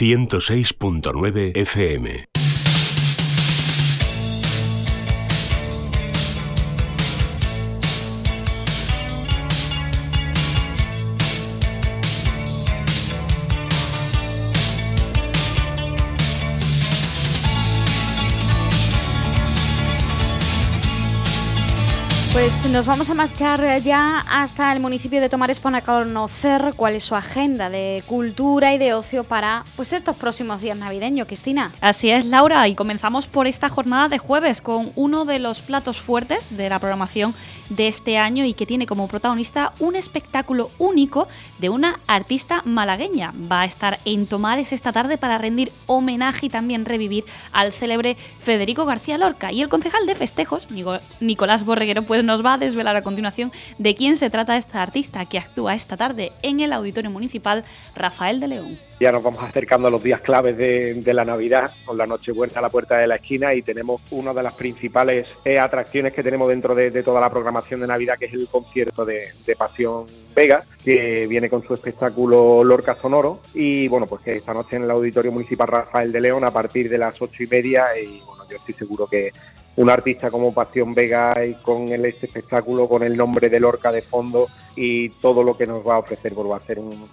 106.9 FM. Pues nos vamos a marchar ya hasta el municipio de Tomares para conocer cuál es su agenda de cultura y de ocio para pues estos próximos días navideños, Cristina. Así es, Laura, y comenzamos por esta jornada de jueves con uno de los platos fuertes de la programación de este año y que tiene como protagonista un espectáculo único de una artista malagueña. Va a estar en Tomares esta tarde para rendir homenaje y también revivir al célebre Federico García Lorca. Y el concejal de festejos, Nicolás Borreguero, nos va a desvelar a continuación de quién se trata esta artista que actúa esta tarde en el Auditorio Municipal Rafael de León. Ya nos vamos acercando a los días claves de, la Navidad, con la Nochebuena a la puerta de la esquina y tenemos una de las principales eh, atracciones que tenemos dentro de, toda la programación de Navidad, que es el concierto de, Pasión Vega, que viene con su espectáculo Lorca Sonoro y bueno, pues que esta noche en el Auditorio Municipal Rafael de León a partir de las ocho y media y bueno, yo estoy seguro que un artista como Pasión Vega y con el, este espectáculo, con el nombre de Lorca de fondo y todo lo que nos va a ofrecer, va a ser un,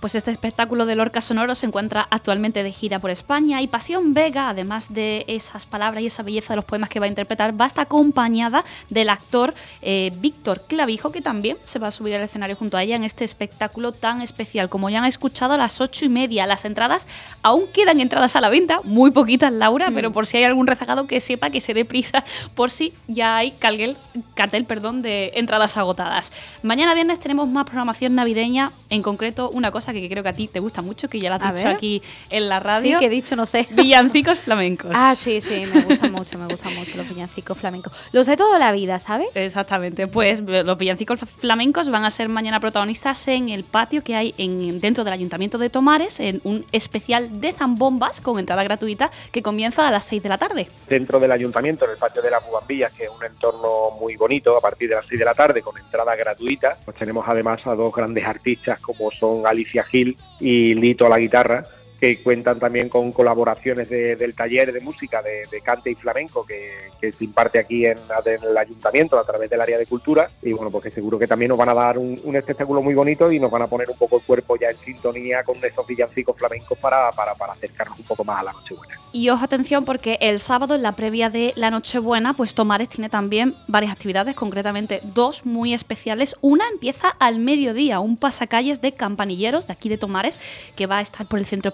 pues este espectáculo de Lorca Sonoro se encuentra actualmente de gira por España y Pasión Vega, además de esas palabras y esa belleza de los poemas que va a interpretar, va a estar acompañada del actor eh, Víctor Clavijo, que también se va a subir al escenario junto a ella en este espectáculo tan especial. Como ya han escuchado, a las ocho y media las entradas, aún quedan entradas a la venta, muy poquitas, Laura, mm. pero por si hay algún rezagado que sepa que se dé prisa, por si ya hay cartel perdón, de entradas agotadas. Mañana viernes tenemos más programación navideña, en concreto una cosa que creo que a ti te gusta mucho, que ya la has dicho aquí en la radio. Sí, que he dicho, no sé. Villancicos flamencos. Ah, sí, sí, me gusta mucho, me gustan mucho los villancicos flamencos. Los de toda la vida, ¿sabes? Exactamente. Pues los villancicos flamencos van a ser mañana protagonistas en el patio que hay en, dentro del Ayuntamiento de Tomares, en un especial de zambombas con entrada gratuita que comienza a las 6 de la tarde. Dentro del Ayuntamiento, en el patio de las Bubambillas, que es un entorno muy bonito, a partir de las 6 de la tarde, con entrada gratuita, pues tenemos además a dos grandes artistas como son Alicia Gil y Lito a la guitarra, que cuentan también con colaboraciones del taller de música de, cante y flamenco que, se imparte aquí en, el ayuntamiento a través del área de cultura y bueno, porque seguro que también nos van a dar un, espectáculo muy bonito y nos van a poner un poco el cuerpo ya en sintonía con esos villancicos flamencos para, para, para acercarnos un poco más a la Nochebuena. Y os atención porque el sábado en la previa de la Nochebuena, pues Tomares tiene también varias actividades, concretamente dos muy especiales. Una empieza al mediodía, un pasacalles de campanilleros de aquí de Tomares que va a estar por el centro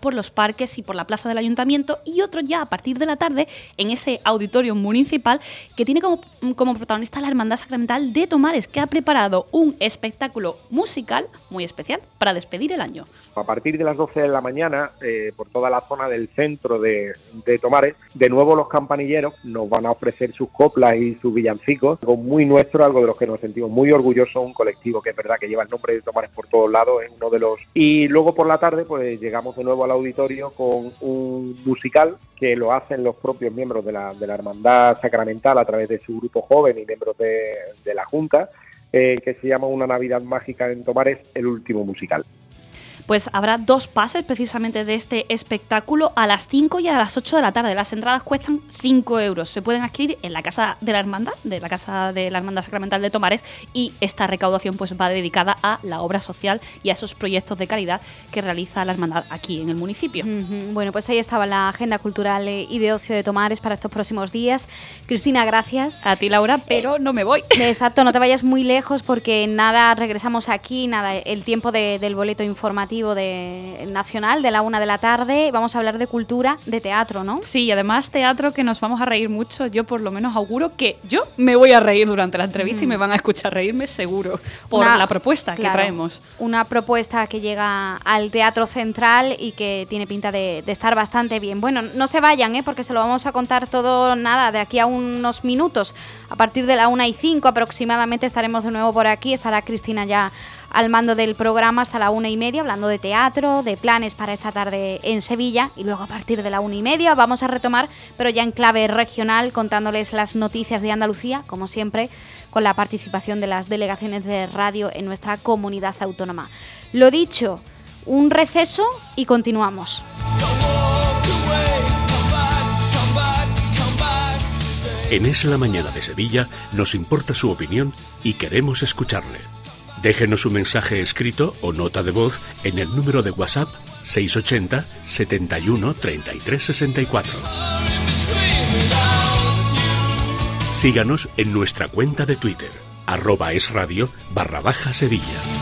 por los parques y por la plaza del ayuntamiento y otro ya a partir de la tarde en ese auditorio municipal que tiene como, como protagonista la Hermandad Sacramental de Tomares que ha preparado un espectáculo musical muy especial para despedir el año. A partir de las 12 de la mañana, eh, por toda la zona del centro de, de, Tomares, de nuevo los campanilleros nos van a ofrecer sus coplas y sus villancicos, algo muy nuestro, algo de los que nos sentimos muy orgullosos, un colectivo que es verdad que lleva el nombre de Tomares por todos lados, es uno de los... Y luego por la tarde, pues llegamos de nuevo al auditorio con un musical que lo hacen los propios miembros de la, de la Hermandad Sacramental a través de su grupo joven y miembros de, la Junta, eh, que se llama Una Navidad Mágica en Tomares, el último musical pues habrá dos pases precisamente de este espectáculo a las 5 y a las 8 de la tarde. Las entradas cuestan 5 euros. Se pueden adquirir en la Casa de la Hermandad, de la Casa de la Hermandad Sacramental de Tomares, y esta recaudación pues va dedicada a la obra social y a esos proyectos de caridad que realiza la Hermandad aquí en el municipio. Bueno, pues ahí estaba la agenda cultural y de ocio de Tomares para estos próximos días. Cristina, gracias. A ti, Laura, pero no me voy. Exacto, no te vayas muy lejos porque nada, regresamos aquí, nada, el tiempo del boleto informativo de nacional de la una de la tarde. Vamos a hablar de cultura, de teatro, ¿no? Sí, además teatro que nos vamos a reír mucho. Yo por lo menos auguro que yo me voy a reír durante la entrevista y me van a escuchar reírme seguro por la propuesta que traemos. Una propuesta que llega al Teatro Central y que tiene pinta de, estar bastante bien. Bueno, no se vayan, ¿eh? porque se lo vamos a contar todo nada de aquí a unos minutos. A partir de la una y cinco aproximadamente estaremos de nuevo por aquí. Estará Cristina ya al mando del programa hasta la una y media, hablando de teatro, de planes para esta tarde en Sevilla. Y luego a partir de la una y media vamos a retomar, pero ya en clave regional, contándoles las noticias de Andalucía, como siempre, con la participación de las delegaciones de radio en nuestra comunidad autónoma. Lo dicho, un receso y continuamos. En Es la Mañana de Sevilla nos importa su opinión y queremos escucharle. Déjenos un mensaje escrito o nota de voz en el número de WhatsApp 680 71 33 64. Síganos en nuestra cuenta de Twitter, arroba es radio barra baja Sevilla.